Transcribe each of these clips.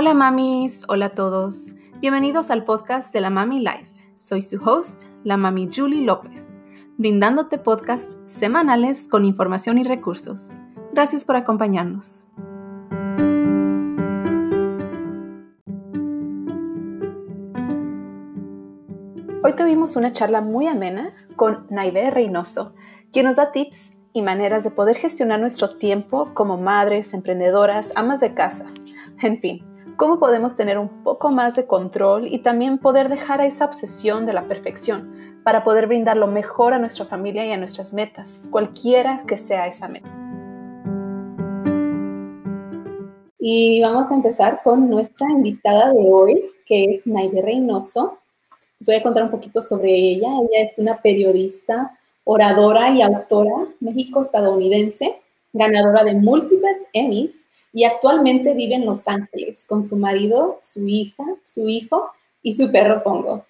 Hola mamis, hola a todos. Bienvenidos al podcast de la Mami Life. Soy su host, la Mami Julie López, brindándote podcasts semanales con información y recursos. Gracias por acompañarnos. Hoy tuvimos una charla muy amena con Naive Reynoso, quien nos da tips y maneras de poder gestionar nuestro tiempo como madres, emprendedoras, amas de casa, en fin, cómo podemos tener un poco más de control y también poder dejar a esa obsesión de la perfección para poder brindar lo mejor a nuestra familia y a nuestras metas, cualquiera que sea esa meta. Y vamos a empezar con nuestra invitada de hoy, que es Naide Reynoso. Les voy a contar un poquito sobre ella. Ella es una periodista, oradora y autora México-estadounidense, ganadora de múltiples Emmys y actualmente vive en Los Ángeles con su marido, su hija, su hijo y su perro Pongo.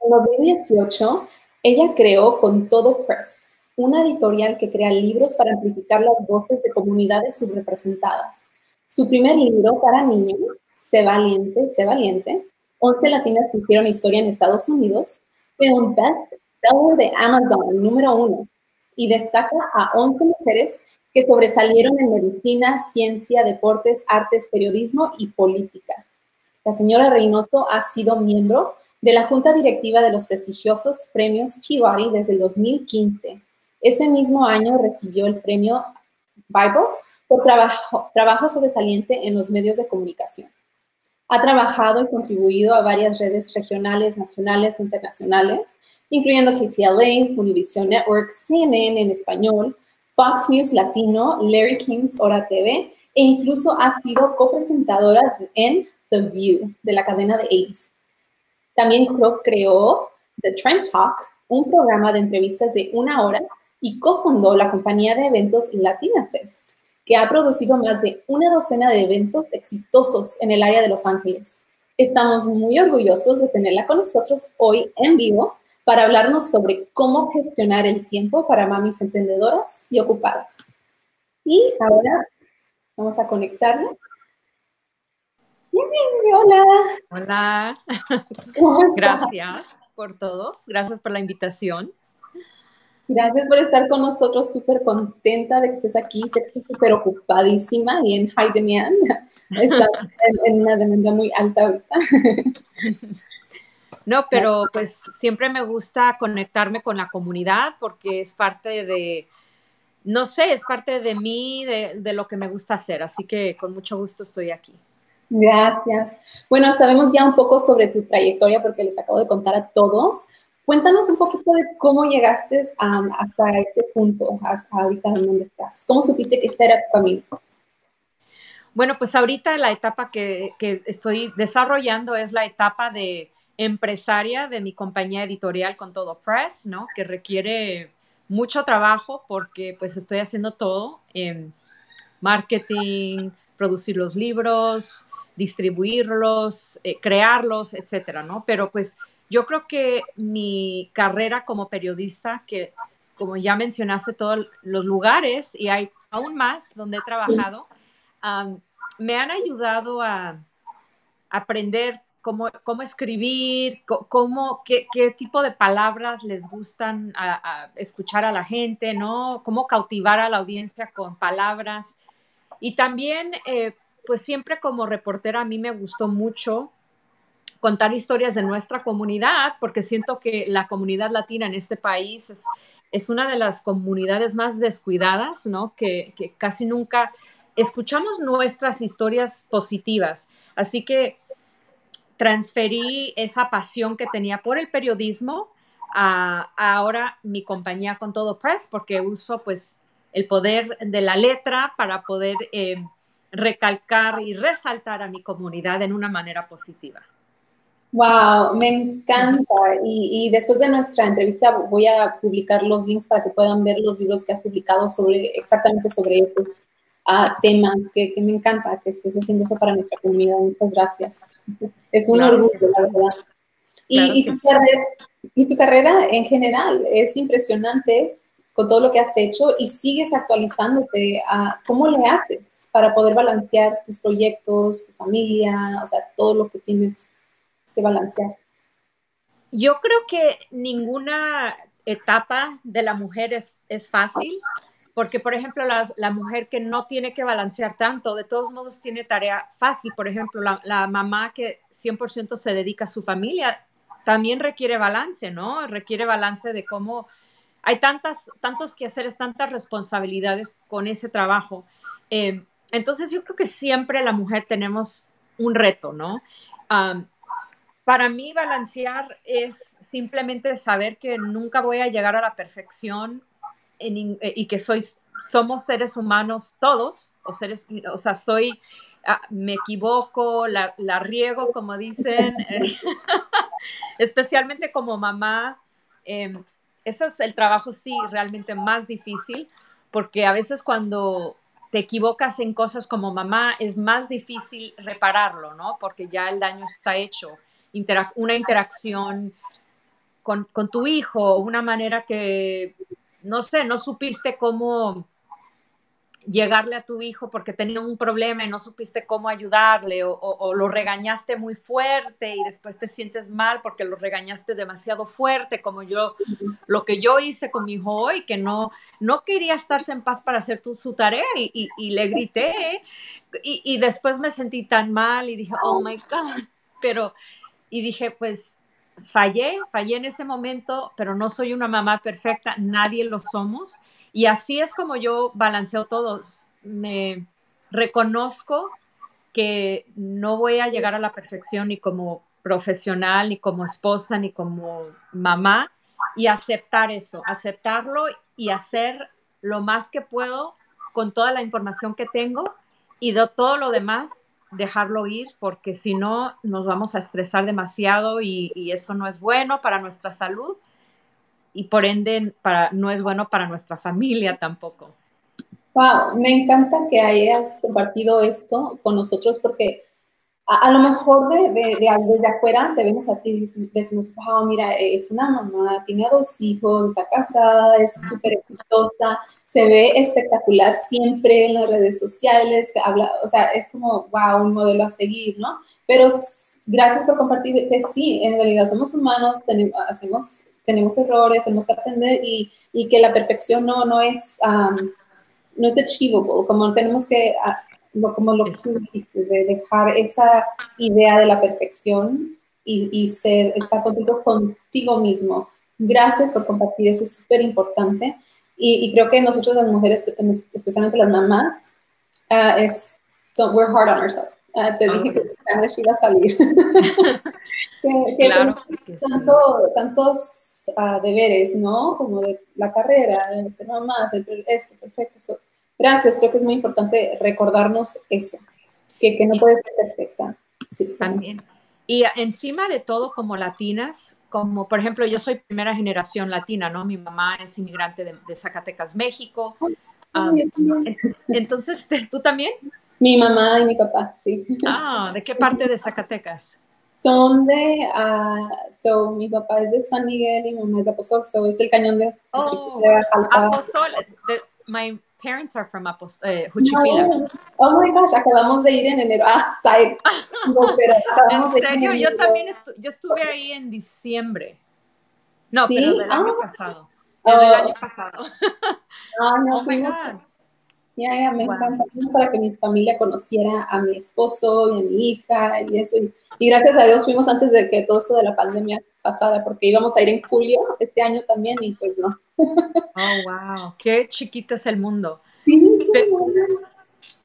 En 2018, ella creó Con Todo Press, una editorial que crea libros para amplificar las voces de comunidades subrepresentadas. Su primer libro para niños, Sé Valiente, Sé Valiente, 11 latinas que hicieron historia en Estados Unidos, fue un best seller de Amazon, número uno, y destaca a 11 mujeres que sobresalieron en medicina, ciencia, deportes, artes, periodismo y política. La señora Reynoso ha sido miembro de la junta directiva de los prestigiosos premios Peabody desde el 2015. Ese mismo año recibió el premio Bible por trabajo, trabajo sobresaliente en los medios de comunicación. Ha trabajado y contribuido a varias redes regionales, nacionales e internacionales, incluyendo KTLA, Univision Network, CNN en español, Fox News Latino, Larry King's Hora TV e incluso ha sido copresentadora en The View de la cadena de ABC. También creó The Trend Talk, un programa de entrevistas de una hora y cofundó la compañía de eventos Latina Fest que ha producido más de una docena de eventos exitosos en el área de Los Ángeles. Estamos muy orgullosos de tenerla con nosotros hoy en vivo para hablarnos sobre cómo gestionar el tiempo para mamis emprendedoras y ocupadas. Y ahora vamos a conectarla. Hola. Hola. Gracias por todo. Gracias por la invitación. Gracias por estar con nosotros, súper contenta de que estés aquí, sé que estás súper ocupadísima y en high demand, estás en, una demanda muy alta ahorita. No, pero pues siempre me gusta conectarme con la comunidad porque es parte de, no sé, es parte de mí, de, de lo que me gusta hacer, así que con mucho gusto estoy aquí. Gracias. Bueno, sabemos ya un poco sobre tu trayectoria porque les acabo de contar a todos, Cuéntanos un poquito de cómo llegaste hasta ese punto, hasta ahorita en donde estás. ¿Cómo supiste que este era tu camino? Bueno, pues ahorita la etapa que, estoy desarrollando es la etapa de empresaria de mi compañía editorial con todo press, ¿no? Que requiere mucho trabajo porque pues estoy haciendo todo, en marketing, producir los libros, distribuirlos, eh, crearlos, etcétera, ¿no? Pero pues yo creo que mi carrera como periodista, que como ya mencionaste todos los lugares y hay aún más donde he trabajado, me han ayudado a aprender cómo, escribir, cómo, qué, tipo de palabras les gustan a, escuchar a la gente, ¿no? Cómo cautivar a la audiencia con palabras. Y también, eh, pues siempre como reportera a mí me gustó mucho contar historias de nuestra comunidad, porque siento que la comunidad latina en este país es, una de las comunidades más descuidadas, ¿no? Que casi nunca escuchamos nuestras historias positivas. Así que transferí esa pasión que tenía por el periodismo a, ahora mi compañía con todo press porque uso pues el poder de la letra para poder eh, recalcar y resaltar a mi comunidad en una manera positiva. Wow, me encanta. Y, después de nuestra entrevista voy a publicar los links para que puedan ver los libros que has publicado sobre exactamente sobre esos ah, temas que, me encanta que estés haciendo eso para nuestra comunidad. Muchas gracias. Es un orgullo, la verdad. Y, tu carrera, y, tu carrera, en general es impresionante con todo lo que has hecho y sigues actualizándote. a ¿Cómo le haces para poder balancear tus proyectos, tu familia, o sea, todo lo que tienes que balancear? Yo creo que ninguna etapa de la mujer es, es fácil, porque por ejemplo la, mujer que no tiene que balancear tanto, de todos modos tiene tarea fácil, por ejemplo la, mamá que 100% se dedica a su familia, también requiere balance, ¿no? Requiere balance de cómo hay tantas, tantos quehaceres, tantas responsabilidades con ese trabajo. Eh, entonces yo creo que siempre la mujer tenemos un reto, ¿no? Para mí balancear es simplemente saber que nunca voy a llegar a la perfección en, eh, y que soy, somos seres humanos todos, o, seres, o sea, soy, ah, me equivoco, la, la, riego, como dicen, especialmente como mamá. Eh, ese es el trabajo, sí, realmente más difícil, porque a veces cuando te equivocas en cosas como mamá, es más difícil repararlo, ¿no? Porque ya el daño está hecho una interacción con, con, tu hijo, una manera que, no sé, no supiste cómo llegarle a tu hijo porque tenía un problema y no supiste cómo ayudarle o, lo regañaste muy fuerte y después te sientes mal porque lo regañaste demasiado fuerte, como yo, lo que yo hice con mi hijo hoy, que no, no quería estarse en paz para hacer su tarea y le grité y, y, después me sentí tan mal y dije, oh my God, pero y dije, pues fallé, fallé en ese momento, pero no soy una mamá perfecta, nadie lo somos. Y así es como yo balanceo todo. Me reconozco que no voy a llegar a la perfección ni como profesional, ni como esposa, ni como mamá, y aceptar eso, aceptarlo y hacer lo más que puedo con toda la información que tengo y de todo lo demás dejarlo ir porque si no nos vamos a estresar demasiado y, eso no es bueno para nuestra salud y por ende para, no es bueno para nuestra familia tampoco. Wow, me encanta que hayas compartido esto con nosotros porque a, lo mejor de, de, desde afuera te vemos a ti y decimos, wow, mira, es una mamá, tiene dos hijos, está casada, es súper exitosa, se ve espectacular siempre en las redes sociales, habla, o sea, es como, wow, un modelo a seguir, ¿no? Pero gracias por compartir que sí, en realidad somos humanos, tenemos, hacemos, tenemos errores, tenemos que aprender y, y que la perfección no, no es... no es achievable, como tenemos que como lo que tú dijiste, de dejar esa idea de la perfección y, y ser, estar contentos contigo mismo. Gracias por compartir, eso es súper importante. Y, y, creo que nosotros las mujeres, especialmente las mamás, uh, es, so we're hard on ourselves. Uh, te dije que Spanish iba a salir. que, que claro. Tanto, tantos uh, deberes, ¿no? Como de la carrera, ser mamá, ser esto, perfecto. Gracias, creo que es muy importante recordarnos eso, que, que no puede ser perfecta. Sí. También. Y encima de todo, como latinas, como por ejemplo, yo soy primera generación latina, ¿no? Mi mamá es inmigrante de, Zacatecas, México. Um, entonces, ¿tú también? Mi mamá y mi papá, sí. Ah, ¿de qué parte de Zacatecas? Son de, uh, so, mi papá es de San Miguel y mi mamá es de Aposol, so es el cañón de oh, Aposol, my parents are from Apos eh, Juchipila. Oh my gosh, acabamos de ir en enero. Ah, side. No, pero ¿En serio? yo también estu yo estuve ahí en diciembre. No, ¿Sí? pero del año ah. pasado. Oh. Del año pasado. Ah, no, oh fuimos. Ya, ya, me wow. encanta. Para que mi familia conociera a mi esposo y a mi hija y eso. Y gracias a Dios fuimos antes de que todo esto de la pandemia pasara, porque íbamos a ir en julio este año también y pues no. Oh, wow, qué chiquito es el mundo. Sí, pero,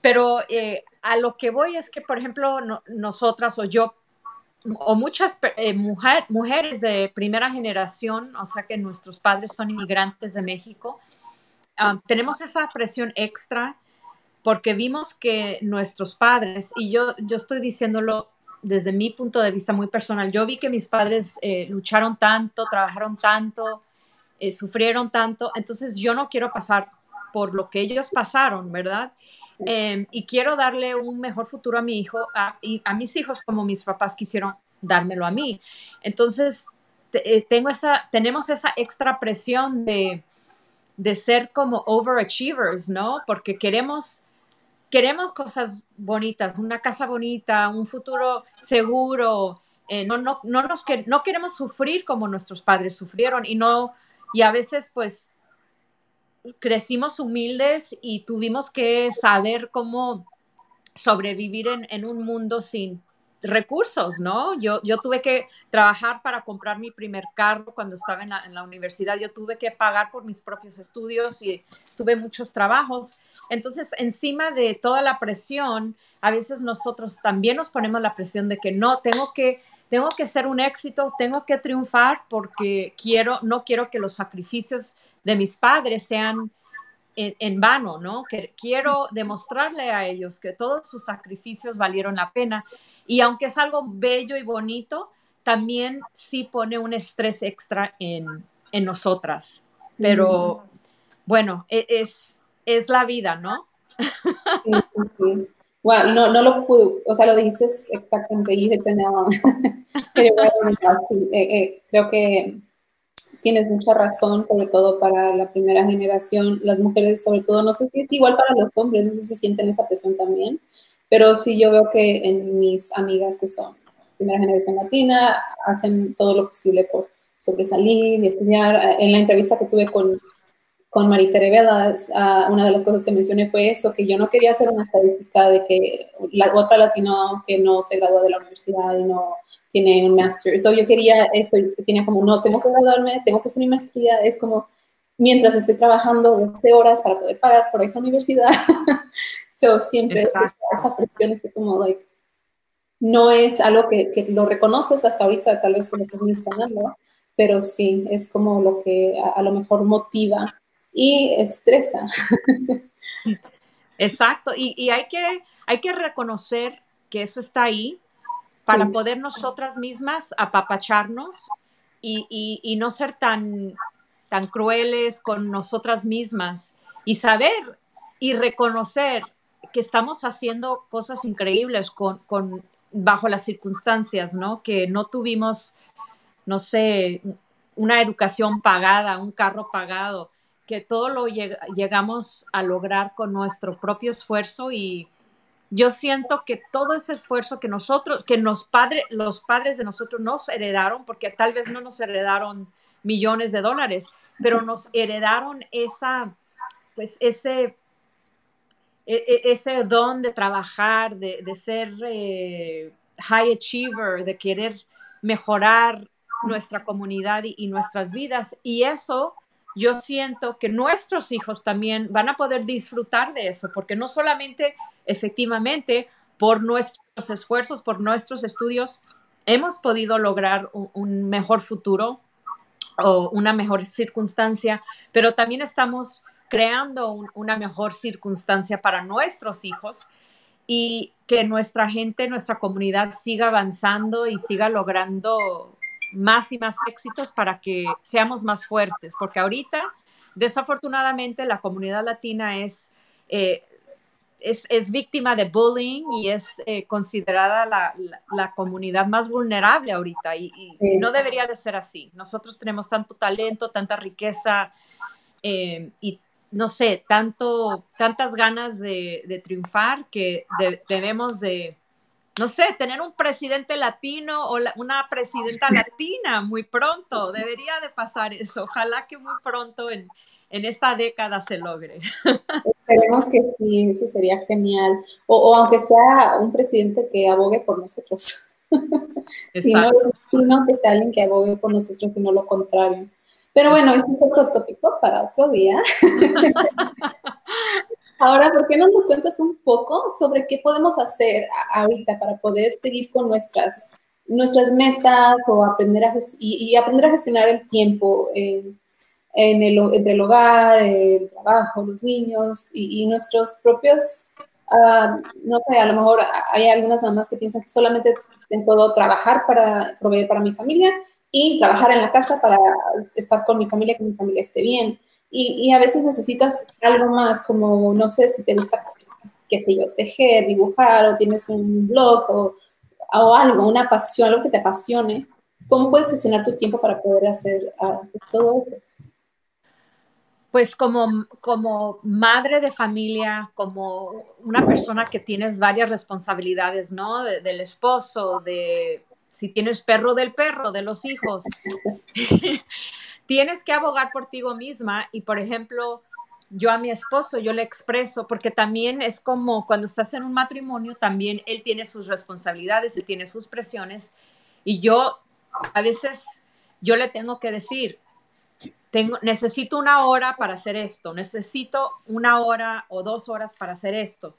pero eh, a lo que voy es que, por ejemplo, no, nosotras o yo, o muchas eh, mujer, mujeres de primera generación, o sea que nuestros padres son inmigrantes de México, um, tenemos esa presión extra porque vimos que nuestros padres, y yo, yo estoy diciéndolo desde mi punto de vista muy personal, yo vi que mis padres eh, lucharon tanto, trabajaron tanto, eh, sufrieron tanto, entonces yo no quiero pasar por lo que ellos pasaron, ¿verdad? Eh, y quiero darle un mejor futuro a mi hijo a, y a mis hijos como mis papás quisieron dármelo a mí. Entonces, te, tengo esa, tenemos esa extra presión de, de ser como overachievers, ¿no? Porque queremos, queremos cosas bonitas, una casa bonita, un futuro seguro. Eh, no, no, no, nos, no queremos sufrir como nuestros padres sufrieron y no, y a veces pues crecimos humildes y tuvimos que saber cómo sobrevivir en, un mundo sin recursos, ¿no? Yo, yo tuve que trabajar para comprar mi primer carro cuando estaba en la, universidad, yo tuve que pagar por mis propios estudios y tuve muchos trabajos. Entonces, encima de toda la presión, a veces nosotros también nos ponemos la presión de que no, tengo que, tengo que ser un éxito, tengo que triunfar porque quiero, no quiero que los sacrificios de mis padres sean en, vano, ¿no? Que quiero demostrarle a ellos que todos sus sacrificios valieron la pena. Y aunque es algo bello y bonito, también sí pone un estrés extra en, en nosotras. Pero bueno, e, es, es la vida, ¿no? Sí, sí, No, no lo pude, o sea, lo dijiste exactamente, y tenía, eh, eh, creo que tienes mucha razón, sobre todo para la primera generación. Las mujeres, sobre todo, no sé si es igual para los hombres, no sé si sienten esa presión también, pero sí yo veo que en mis amigas que son primera generación latina, hacen todo lo posible por sobresalir y estudiar. En la entrevista que tuve con, con Marita Revela, uh, una de las cosas que mencioné fue eso, que yo no quería hacer una estadística de que la otra latino que no se graduó de la universidad y no tiene un máster. So yo quería eso y tenía como, no, tengo que graduarme, tengo que hacer mi maestría. Es como, mientras estoy trabajando 12 horas para poder pagar por esa universidad. so siempre esa presión es como, like, no es algo que, que, lo reconoces hasta ahorita, tal vez como estás mencionando, pero sí, es como lo que a, a lo mejor motiva y estresa. Exacto, y, y, hay, que, hay que reconocer que eso está ahí, para poder nosotras mismas apapacharnos y, y, no ser tan, tan crueles con nosotras mismas y saber y reconocer que estamos haciendo cosas increíbles con, con, bajo las circunstancias, ¿no? Que no tuvimos, no sé, una educación pagada, un carro pagado, que todo lo llegamos a lograr con nuestro propio esfuerzo y, yo siento que todo ese esfuerzo que nosotros, que los padres, los padres de nosotros nos heredaron, porque tal vez no nos heredaron millones de dólares, pero nos heredaron esa, pues ese, e, e, ese don de trabajar, de, ser eh, high achiever, de querer mejorar nuestra comunidad y, y nuestras vidas. Y eso yo siento que nuestros hijos también van a poder disfrutar de eso, porque no solamente efectivamente, por nuestros esfuerzos, por nuestros estudios, hemos podido lograr un, mejor futuro o una mejor circunstancia, pero también estamos creando una mejor circunstancia para nuestros hijos y que nuestra gente, nuestra comunidad siga avanzando y siga logrando más y más éxitos para que seamos más fuertes, porque ahorita, desafortunadamente, la comunidad latina es eh, es, víctima de bullying y es eh, considerada la, comunidad más vulnerable ahorita y, no debería de ser así. Nosotros tenemos tanto talento, tanta riqueza eh, y no sé, tanto, tantas ganas de, triunfar que debemos de, no sé, tener un presidente latino o una presidenta latina muy pronto. Debería de pasar eso. Ojalá que muy pronto en, en esta década se logre. Esperemos que sí, eso sería genial. O, aunque sea un presidente que abogue por nosotros. sino, sino que sea alguien que abogue por nosotros y no lo contrario. Pero bueno, es un otro tópico para otro día. Ahora, ¿por qué no nos cuentas un poco sobre qué podemos hacer ahorita para poder seguir con nuestras, nuestras metas o aprender a, y, aprender a gestionar el tiempo? en el, entre el hogar, el trabajo, los niños y, nuestros propios, ah, no sé, a lo mejor hay algunas mamás que piensan que solamente puedo trabajar para proveer para mi familia y trabajar en la casa para estar con mi familia, que mi familia esté bien. Y, y, a veces necesitas algo más, como, no sé, si te gusta, qué sé yo, tejer, dibujar, o tienes un blog, o, o algo, una pasión, algo que te apasione. ¿Cómo puedes gestionar tu tiempo para poder hacer uh, todo eso? pues como, como madre de familia, como una persona que tienes varias responsabilidades, ¿no? del esposo, de si tienes perro del perro, de los hijos, tienes que abogar por ti misma y, por ejemplo, yo a mi esposo, yo le expreso, porque también es como cuando estás en un matrimonio, también él tiene sus responsabilidades, él tiene sus presiones y yo a veces yo le tengo que decir, tengo, necesito una hora para hacer esto, necesito una hora o dos horas para hacer esto.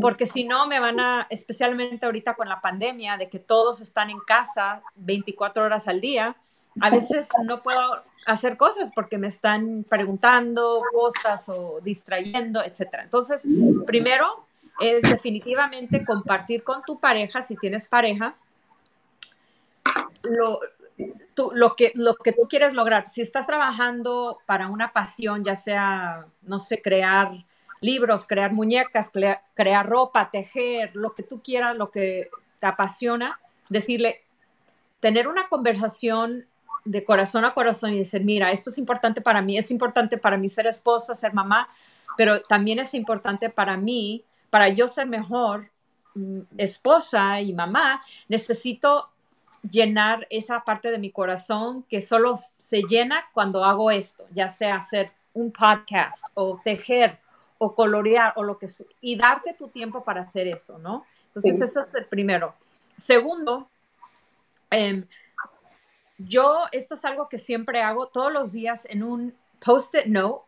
Porque si no, me van a, especialmente ahorita con la pandemia, de que todos están en casa 24 horas al día, a veces no puedo hacer cosas porque me están preguntando cosas o distrayendo, etc. Entonces, primero es definitivamente compartir con tu pareja, si tienes pareja, lo, lo, que, lo que tú quieres lograr. Si estás trabajando para una pasión, ya sea, no sé, crear libros, crear muñecas, crear ropa, tejer, lo que tú quieras, lo que te apasiona, decirle, tener una conversación de corazón a corazón y decir, mira, esto es importante para mí, es importante para mí ser esposa, ser mamá, pero también es importante para mí, para yo ser mejor mm, esposa y mamá, necesito llenar esa parte de mi corazón que solo se llena cuando hago esto, ya sea hacer un podcast o tejer o colorear o lo que sea, y darte tu tiempo para hacer eso, ¿no? Entonces, ese es el primero. Segundo, em, yo, esto es algo que siempre hago todos los días en un post-it note.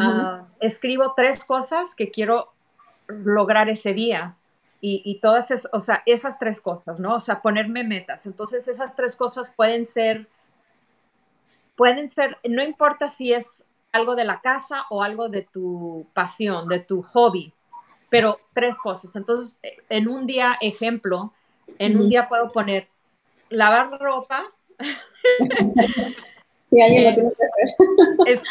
Ah, escribo tres cosas que quiero lograr ese día y, todas esas, o sea, esas tres cosas, ¿no? O sea, ponerme metas. Entonces, esas tres cosas pueden ser, pueden ser, no importa si es algo de la casa o algo de tu pasión, de tu hobby, pero tres cosas. Entonces, en un día, ejemplo, en un día puedo poner lavar ropa. Sí, alguien lo tiene que hacer. Es,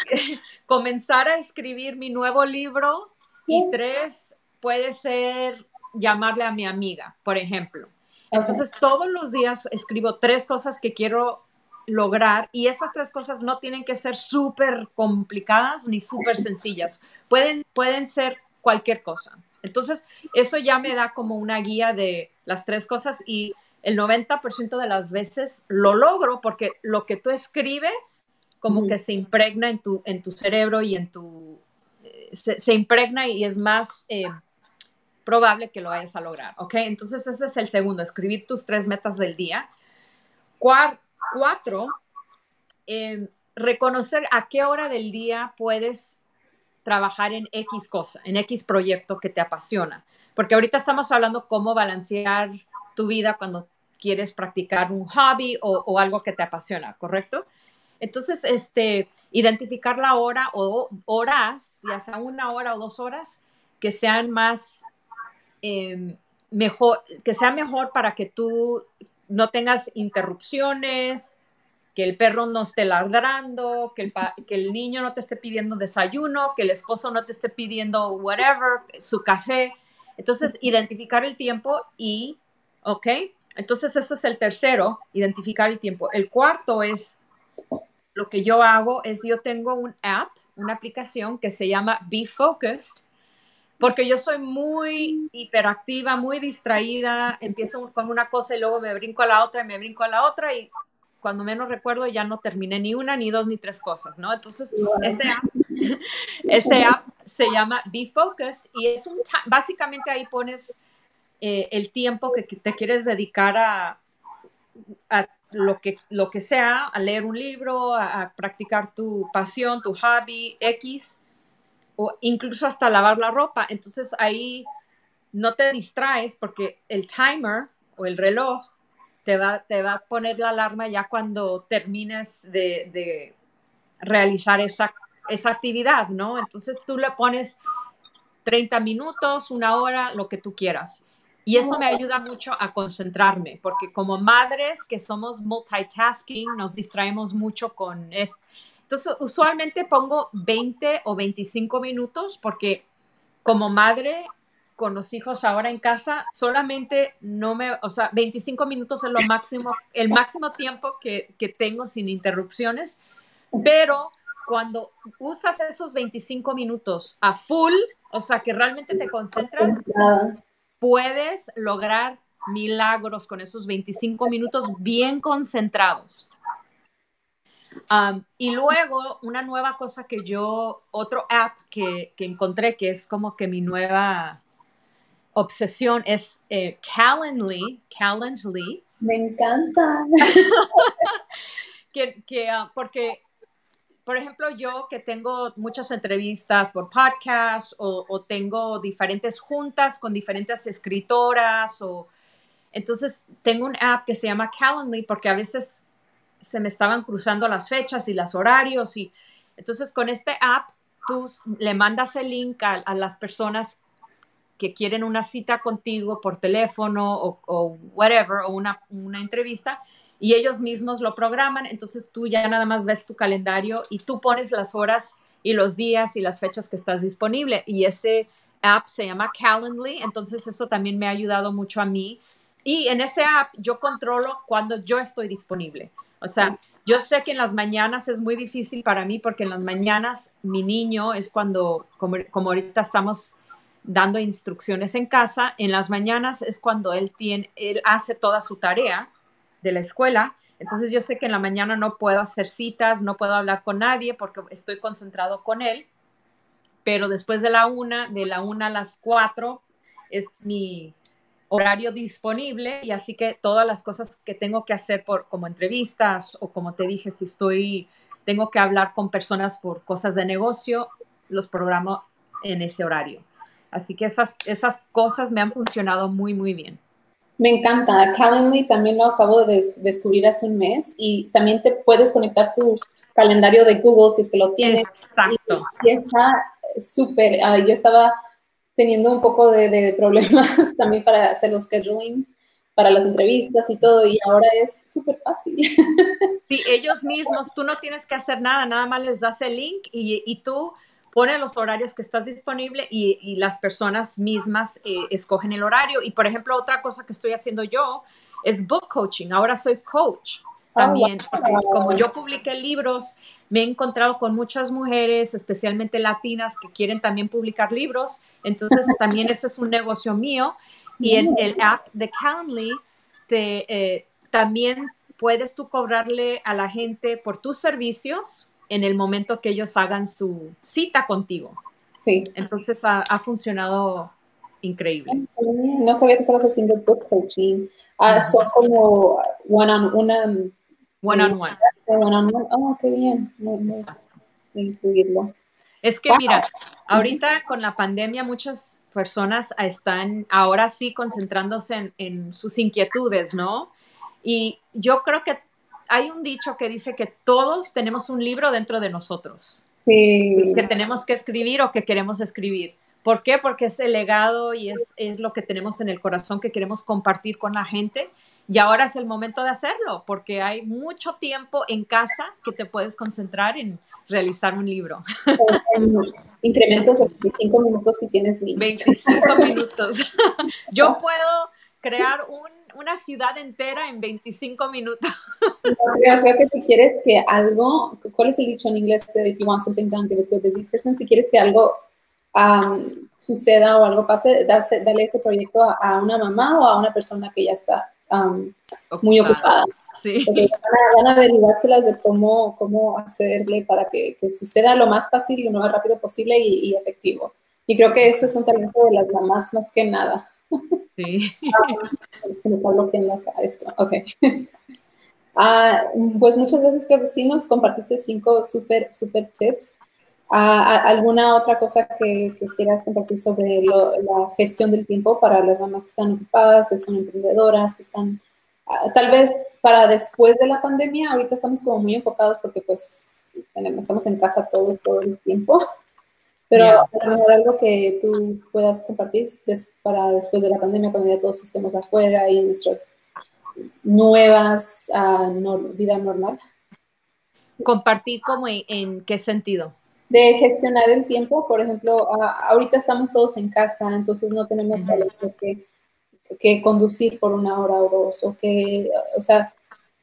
comenzar a escribir mi nuevo libro y tres puede ser llamarle a mi amiga, por ejemplo. Entonces, todos los días escribo tres cosas que quiero lograr y esas tres cosas no tienen que ser súper complicadas ni súper sencillas. Pueden, pueden ser cualquier cosa. Entonces, eso ya me da como una guía de las tres cosas y el 90% de las veces lo logro porque lo que tú escribes como que se impregna en tu, en tu cerebro y en tu... Eh, se, impregna y es más... Eh, probable que lo vayas a lograr, ¿ok? Entonces ese es el segundo, escribir tus tres metas del día. cuatro, em, reconocer a qué hora del día puedes trabajar en X cosa, en X proyecto que te apasiona. Porque ahorita estamos hablando cómo balancear tu vida cuando quieres practicar un hobby o, algo que te apasiona, ¿correcto? Entonces, este, identificar la hora o horas, ya sea una hora o dos horas, que sean más Em, mejor, que sea mejor para que tú no tengas interrupciones, que el perro no esté ladrando, que el, que el niño no te esté pidiendo desayuno, que el esposo no te esté pidiendo whatever, su café. Entonces, identificar el tiempo y, ¿ok? Entonces, ese es el tercero, identificar el tiempo. El cuarto es, lo que yo hago es, yo tengo un app, una aplicación que se llama Be Focused, porque yo soy muy hiperactiva, muy distraída, empiezo con una cosa y luego me brinco a la otra y me brinco a la otra y cuando menos recuerdo ya no terminé ni una, ni dos, ni tres cosas, ¿no? Entonces, ese, app, ese app se llama Be Focused y es un, básicamente ahí pones eh, el tiempo que te quieres dedicar a, lo que, lo que sea, a leer un libro, a practicar tu pasión, tu hobby, X, o incluso hasta lavar la ropa. Entonces ahí no te distraes porque el timer o el reloj te va, te va a poner la alarma ya cuando termines de, realizar esa, esa actividad, ¿no? Entonces tú le pones 30 minutos, una hora, lo que tú quieras. Y eso me ayuda mucho a concentrarme, porque como madres que somos multitasking, nos distraemos mucho con esto entonces, usualmente pongo 20 o 25 minutos porque como madre con los hijos ahora en casa, solamente no me, o sea, 25 minutos es lo máximo, el máximo tiempo que, que tengo sin interrupciones, pero cuando usas esos 25 minutos a full, o sea, que realmente te concentras, puedes lograr milagros con esos 25 minutos bien concentrados. y luego, una nueva cosa que yo, otro app que, encontré que es como que mi nueva obsesión es eh, Calendly, Calendly. Me encanta. que, que ah, porque por ejemplo, yo que tengo muchas entrevistas por podcast o, tengo diferentes juntas con diferentes escritoras o entonces tengo un app que se llama Calendly porque a veces se me estaban cruzando las fechas y los horarios y entonces con este app tú le mandas el link a, las personas que quieren una cita contigo por teléfono o, o whatever o una, una entrevista y ellos mismos lo programan, entonces tú ya nada más ves tu calendario y tú pones las horas y los días y las fechas que estás disponible. Y ese app se llama Calendly, entonces eso también me ha ayudado mucho a mí. Y en ese app yo controlo cuando yo estoy disponible. O sea, yo sé que en las mañanas es muy difícil para mí porque en las mañanas mi niño es cuando, como, como ahorita estamos dando instrucciones en casa, en las mañanas es cuando él tiene, él hace toda su tarea de la escuela. Entonces yo sé que en la mañana no puedo hacer citas, no puedo hablar con nadie porque estoy concentrado con él, pero después de la una, de la una a las cuatro es mi horario disponible y así que todas las cosas que tengo que hacer por como entrevistas o como te dije si estoy tengo que hablar con personas por cosas de negocio los programo en ese horario así que esas esas cosas me han funcionado muy muy bien me encanta. Calendly también lo acabo de descubrir hace un mes y también te puedes conectar tu calendario de Google si es que lo tienes. Exacto. Y, está súper. Yo estaba teniendo un poco de, problemas también para hacer los schedulings para las entrevistas y todo, y ahora es súper fácil. Sí, ellos mismos, tú no tienes que hacer nada, nada más les das el link y, y tú pone los horarios que estás disponible y, las personas mismas eh, escogen el horario. Y por ejemplo, otra cosa que estoy haciendo yo es book coaching. Ahora soy coach ah, también, porque como yo publiqué libros, me he encontrado con muchas mujeres, especialmente latinas, que quieren también publicar libros. Entonces, también ese es un negocio mío. Y en el app de Calendly, te, eh, también puedes tú cobrarle a la gente por tus servicios en el momento que ellos hagan su cita contigo. Sí. Entonces ha, funcionado increíble. No sabía que estabas haciendo book coaching. Ah, son como one on one. One on one. One on one. Oh, qué bien. incluirlo. Es que mira, ahorita con la pandemia muchas personas están ahora sí concentrándose en, en sus inquietudes, ¿no? Y yo creo que hay un dicho que dice que todos tenemos un libro dentro de nosotros. Que tenemos que escribir o que queremos escribir. ¿Por qué? Porque es el legado y es, es lo que tenemos en el corazón que queremos compartir con la gente. Y ahora es el momento de hacerlo, porque hay mucho tiempo en casa que te puedes concentrar en realizar un libro. Incrementos de 25 minutos si tienes niños. 25 minutos. Yo puedo crear un una ciudad entera en 25 minutos. Creo, que si quieres que algo, ¿cuál es el dicho en inglés? If you want something done, give it to a busy person. Si quieres que algo um, suceda o algo pase, dale ese proyecto a, una mamá o a una persona que ya está um, muy ocupada. Sí. van, a, van de cómo, cómo hacerle para que, suceda lo más fácil y lo más rápido posible y, y efectivo. Y creo que ese es un talento de las mamás más que nada. Sí. me está bloqueando acá esto. Ok. Ah, pues muchas veces que sí nos compartiste cinco super, super tips. Ah, ¿Alguna otra cosa que, quieras compartir sobre la gestión del tiempo para las mamás que están ocupadas, que son emprendedoras, que están ah, tal vez para después de la pandemia? Ahorita estamos como muy enfocados porque pues estamos en casa todo, todo el tiempo. Pero a lo mejor algo que tú puedas compartir para después de la pandemia, cuando ya todos estemos afuera y nuestras nuevas uh, vida normal. ¿Compartir como en, qué sentido? De gestionar el tiempo, por ejemplo, ahorita estamos todos en casa, entonces no tenemos que, que, conducir por una hora o dos, o que, o sea...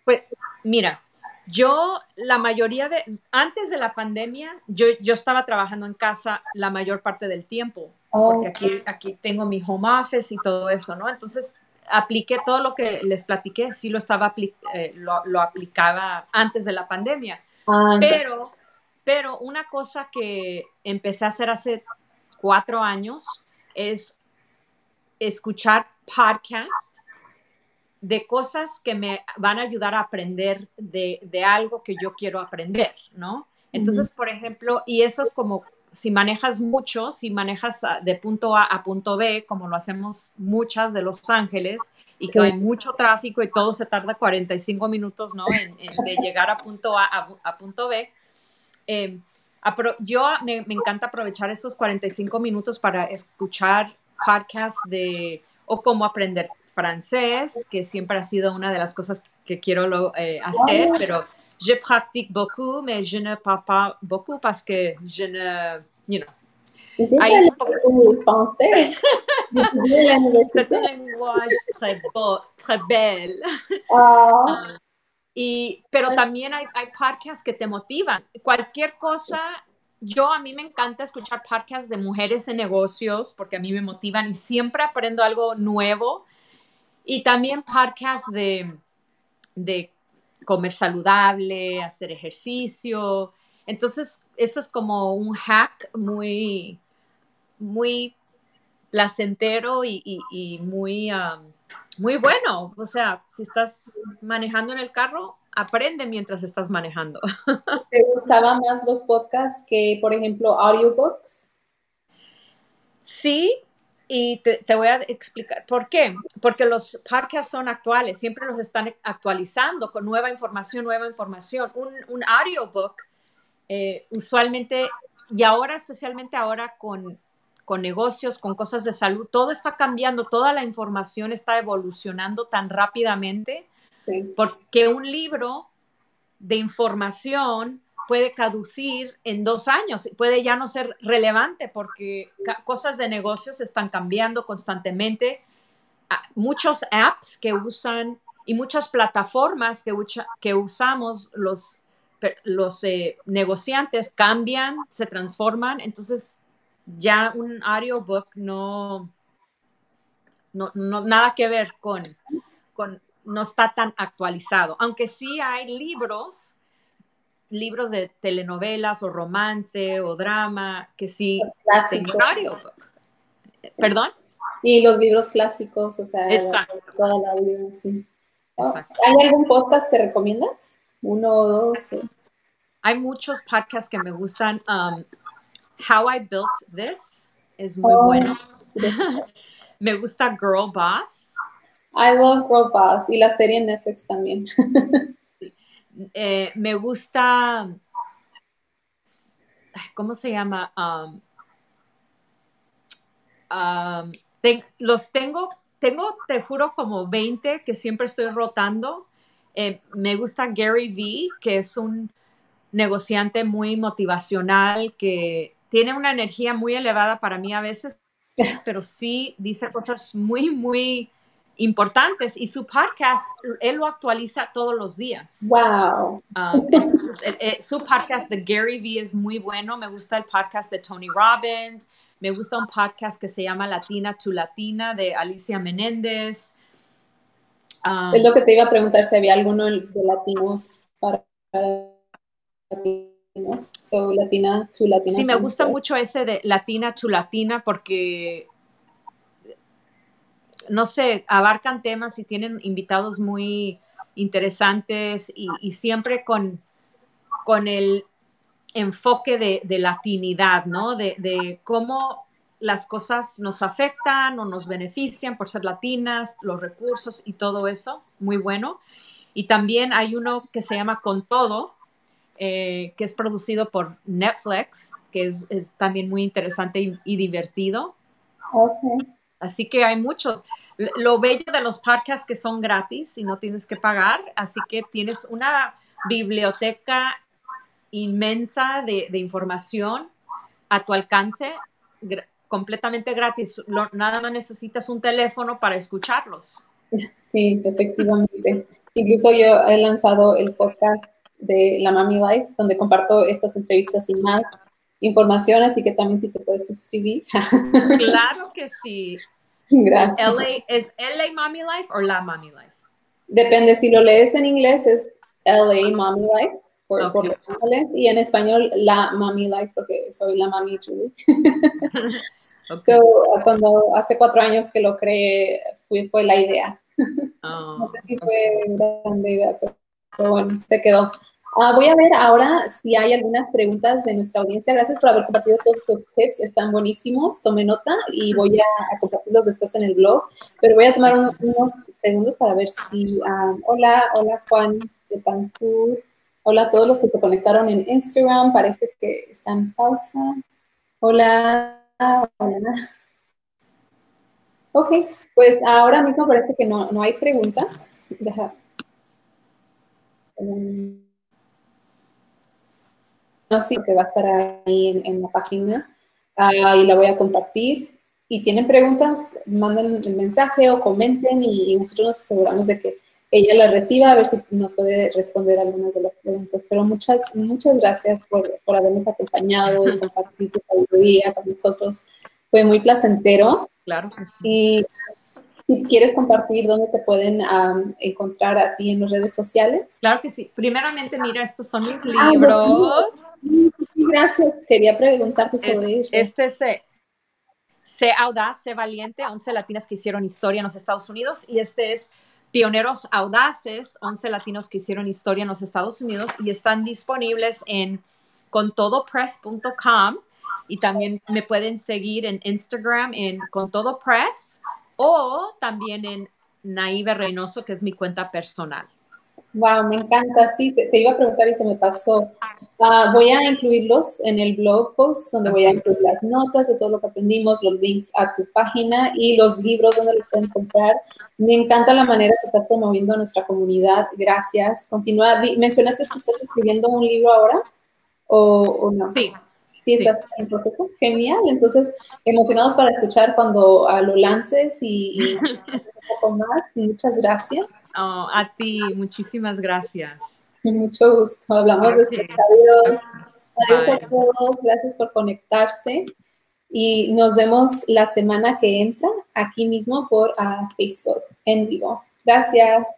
Pues mira, Yo, la mayoría de, antes de la pandemia, yo, yo estaba trabajando en casa la mayor parte del tiempo, porque aquí, aquí tengo mi home office y todo eso, ¿no? Entonces, apliqué todo lo que les platiqué, sí lo estaba, eh, lo, lo, aplicaba antes de la pandemia. Ah, pero, pero una cosa que empecé a hacer hace cuatro años es escuchar podcast de cosas que me van a ayudar a aprender de, de algo que yo quiero aprender, ¿no? Entonces, por ejemplo, y eso es como si manejas mucho, si manejas de punto A a punto B, como lo hacemos muchas de Los Ángeles, y que hay mucho tráfico y todo se tarda 45 minutos, ¿no? En, de llegar a punto A a, punto B. Eh, yo me, me, encanta aprovechar esos 45 minutos para escuchar podcasts de, o cómo aprender francés, que siempre ha sido una de las cosas que quiero eh, hacer, pero je pratique beaucoup, mais je ne parle pas beaucoup parce que je ne, you know. Hay un poco... français. C'est un langage très beau, très belle. Oh. y, pero también hay, hay podcasts que te motivan. Cualquier cosa yo a mí me encanta escuchar podcasts de mujeres en negocios porque a mí me motivan y siempre aprendo algo nuevo. Y también podcasts de, de comer saludable, hacer ejercicio. Entonces, eso es como un hack muy, muy placentero y, muy, muy bueno. O sea, si estás manejando en el carro, aprende mientras estás manejando. ¿Te gustaban más los podcasts que, por ejemplo, audiobooks? Sí, y te, voy a explicar por qué. Porque los podcasts son actuales, siempre los están actualizando con nueva información, nueva información. Un, un audiobook, eh, usualmente, y ahora, especialmente ahora con, con negocios, con cosas de salud, todo está cambiando, toda la información está evolucionando tan rápidamente, porque un libro de información puede caducir en dos años, puede ya no ser relevante porque cosas de negocios están cambiando constantemente. Ah, muchos apps que usan y muchas plataformas que, usamos los, los eh, negociantes cambian, se transforman, entonces ya un audiobook no, no, no nada que ver con, con, no está tan actualizado, aunque sí hay libros libros de telenovelas o romance o drama que sí ¿Perdón? Y los libros clásicos, o sea, toda la vida, sí. Oh, ¿Hay algún podcast que recomiendas? Uno o dos. Hay muchos podcasts que me gustan. Um, How I Built This es muy oh, bueno. me gusta Girl Boss. I love Girl Boss y la serie en Netflix también. Eh, me gusta, ¿cómo se llama? Um, um, los tengo, tengo, te juro, como 20 que siempre estoy rotando. Eh, me gusta Gary Vee, que es un negociante muy motivacional, que tiene una energía muy elevada para mí a veces, pero sí dice cosas muy, muy importantes y su podcast, él lo actualiza todos los días. Wow. Um, entonces, su podcast de Gary Vee es muy bueno. Me gusta el podcast de Tony Robbins. Me gusta un podcast que se llama Latina to Latina de Alicia Menéndez. Um, es lo que te iba a preguntar si había alguno de latinos para, latinos. So, Latina to Latina. Sí, me gusta mucho ese de Latina to Latina porque no sé, abarcan temas y tienen invitados muy interesantes y, siempre con, con el enfoque de, latinidad, ¿no? De, cómo las cosas nos afectan o nos benefician por ser latinas, los recursos y todo eso, muy bueno. Y también hay uno que se llama Con Todo, eh, que es producido por Netflix, que es, también muy interesante y, y divertido. Okay. Así que hay muchos. Lo bello de los podcasts que son gratis y no tienes que pagar, así que tienes una biblioteca inmensa de, información a tu alcance completamente gratis. nada más necesitas un teléfono para escucharlos. Sí, efectivamente. Incluso yo he lanzado el podcast de la Mami Life, donde comparto estas entrevistas y más información, así que también si te puedes suscribir. Claro que sí. Gracias. ¿Es LA Mommy Life o La Mommy Life? Depende, si lo lees en inglés es LA Mommy Life, por, por y en español La Mommy Life, porque soy la Mami Julie. cuando hace cuatro años que lo creé, fue, fue la idea. Oh, no sé si fue una grande idea, pero bueno, se quedó. Ah, voy a ver ahora si hay algunas preguntas de nuestra audiencia. Gracias por haber compartido todos los tips, están buenísimos. Tome nota y voy a, compartirlos después en el blog. Pero voy a tomar unos, segundos para ver si. Ah, hola, hola Juan de Tancur. Hola a todos los que se conectaron en Instagram. Parece que están en pausa. Hola, hola. Ok, pues ahora mismo parece que no, no hay preguntas. Deja. Um, no sé, que va a estar ahí en, la página uh, y la voy a compartir. Y tienen preguntas, manden el mensaje o comenten y, nosotros nos aseguramos de que ella la reciba, a ver si nos puede responder algunas de las preguntas. Pero muchas, muchas gracias por, por habernos acompañado y compartir tu sabiduría con nosotros. Fue muy placentero. Claro. Y si quieres compartir dónde te pueden encontrar a ti en las redes sociales. Claro que sí. Primeramente, mira, estos son mis ah, libros. gracias. Quería preguntarte sobre eso. Este es Sé Audaz, Sé Valiente, 11 latinas que hicieron historia en los Estados Unidos. Y este es Pioneros Audaces, 11 latinos que hicieron historia en los Estados Unidos. Y están disponibles en contodopress.com. Y también me pueden seguir en Instagram en contodopress o también en Naive Reynoso, que es mi cuenta personal. Wow, me encanta. Sí, te, iba a preguntar y se me pasó. Ah, voy a incluirlos en el blog post, donde voy a incluir las notas de todo lo que aprendimos, los links a tu página y los libros donde los pueden comprar. Me encanta la manera que estás promoviendo a nuestra comunidad. Gracias. Continúa. ¿Mencionaste que estás escribiendo un libro ahora o, o no? Sí, sí estás en proceso. Genial. Entonces, emocionados para escuchar cuando ah, lo lances y, un poco más. Muchas gracias. Oh, a ti, muchísimas gracias. Mucho gusto. Hablamos después. Adiós. Adiós a todos. Gracias por conectarse. Y nos vemos la semana que entra aquí mismo por ah, Facebook en vivo. Gracias.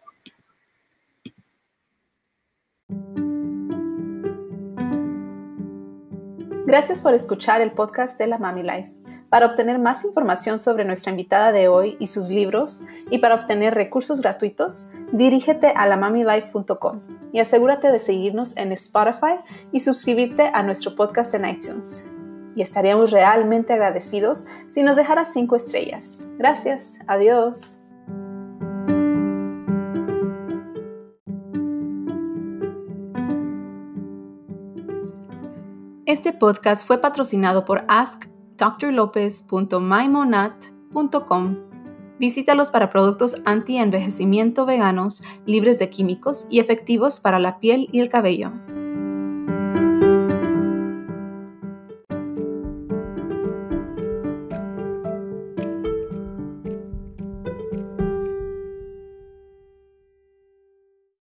Gracias por escuchar el podcast de la Mami Life. Para obtener más información sobre nuestra invitada de hoy y sus libros, y para obtener recursos gratuitos, dirígete a lamamilife.com y asegúrate de seguirnos en Spotify y suscribirte a nuestro podcast en iTunes. Y estaríamos realmente agradecidos si nos dejaras 5 estrellas. Gracias. Adiós. Este podcast fue patrocinado por askdrlopez.mymonat.com. Visítalos para productos anti-envejecimiento veganos, libres de químicos y efectivos para la piel y el cabello.